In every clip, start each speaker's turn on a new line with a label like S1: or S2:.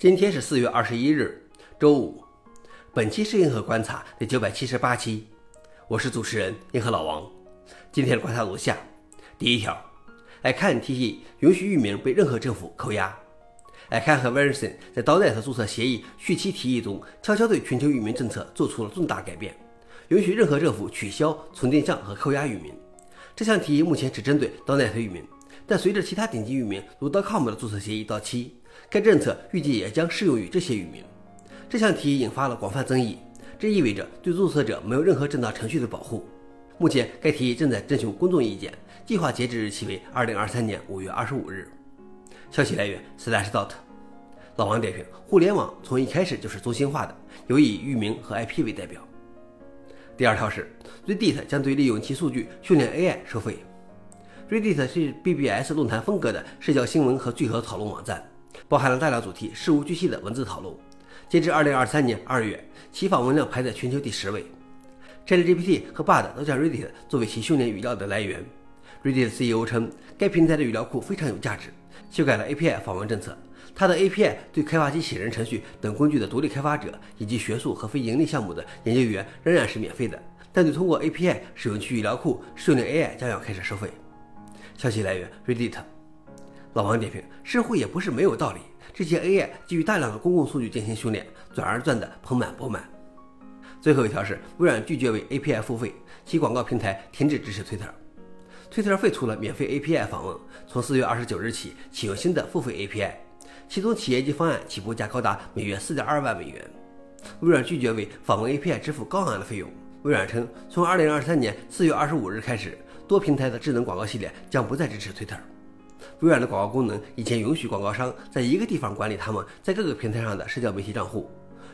S1: 今天是四月二十一日，周五。本期是银河观察第九百七十八期，我是主持人银河老王。今天的观察如下：第一条 i can 提议允许域名被任何政府扣押。i can 和 Verizon 在 .NET 注册协议续期提议中，悄悄对全球域名政策做出了重大改变，允许任何政府取消存定向和扣押域名。这项提议目前只针对 Donet 域名，但随着其他顶级域名如 .com 的注册协议到期。该政策预计也将适用于这些域名。这项提议引发了广泛争议，这意味着对注册者没有任何正当程序的保护。目前，该提议正在征求公众意见，计划截止日期为二零二三年五月二十五日。消息来源：Slashdot。老王点评：互联网从一开始就是中心化的，有以域名和 IP 为代表。第二条是，Reddit 将对利用其数据训练 AI 收费。Reddit 是 BBS 论坛风格的社交新闻和聚合讨论网站。包含了大量主题事无巨细的文字讨论。截至二零二三年二月，其访问量排在全球第十位。ChatGPT 和 Bard 都将 Reddit 作为其训练语料的来源。Reddit CEO 称，该平台的语料库非常有价值。修改了 API 访问政策，它的 API 对开发机器人程序等工具的独立开发者以及学术和非盈利项目的研究员仍然是免费的，但对通过 API 使用其语料库训练 AI 将要开始收费。消息来源：Reddit。老王点评：似乎也不是没有道理。这些 AI 基于大量的公共数据进行训练，转而赚得盆满钵满。最后一条是，微软拒绝为 API 付费，其广告平台停止支持 Twitter。Twitter 废除了免费 API 访问，从四月二十九日起启用新的付费 API，其中企业级方案起步价高达每月四点二万美元。微软拒绝为访问 API 支付高昂的费用。微软称，从二零二三年四月二十五日开始，多平台的智能广告系列将不再支持 Twitter。微软的广告功能以前允许广告商在一个地方管理他们在各个平台上的社交媒体账户，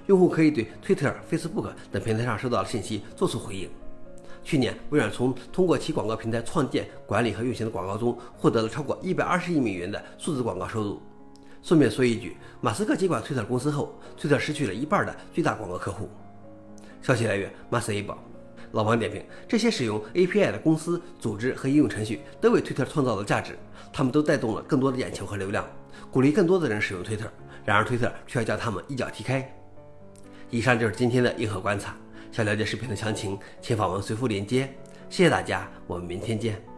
S1: 用户可以对 Twitter、Facebook 等平台上收到的信息做出回应。去年，微软从通过其广告平台创建、管理和运行的广告中获得了超过一百二十亿美元的数字广告收入。顺便说一句，马斯克接管 Twitter 公司后，Twitter 失去了一半的最大广告客户。消息来源：Mars 老王点评：这些使用 API 的公司、组织和应用程序都为推特创造了价值，他们都带动了更多的眼球和流量，鼓励更多的人使用推特。然而推特却要将他们一脚踢开。以上就是今天的硬核观察。想了解视频的详情，请访问随附链接。谢谢大家，我们明天见。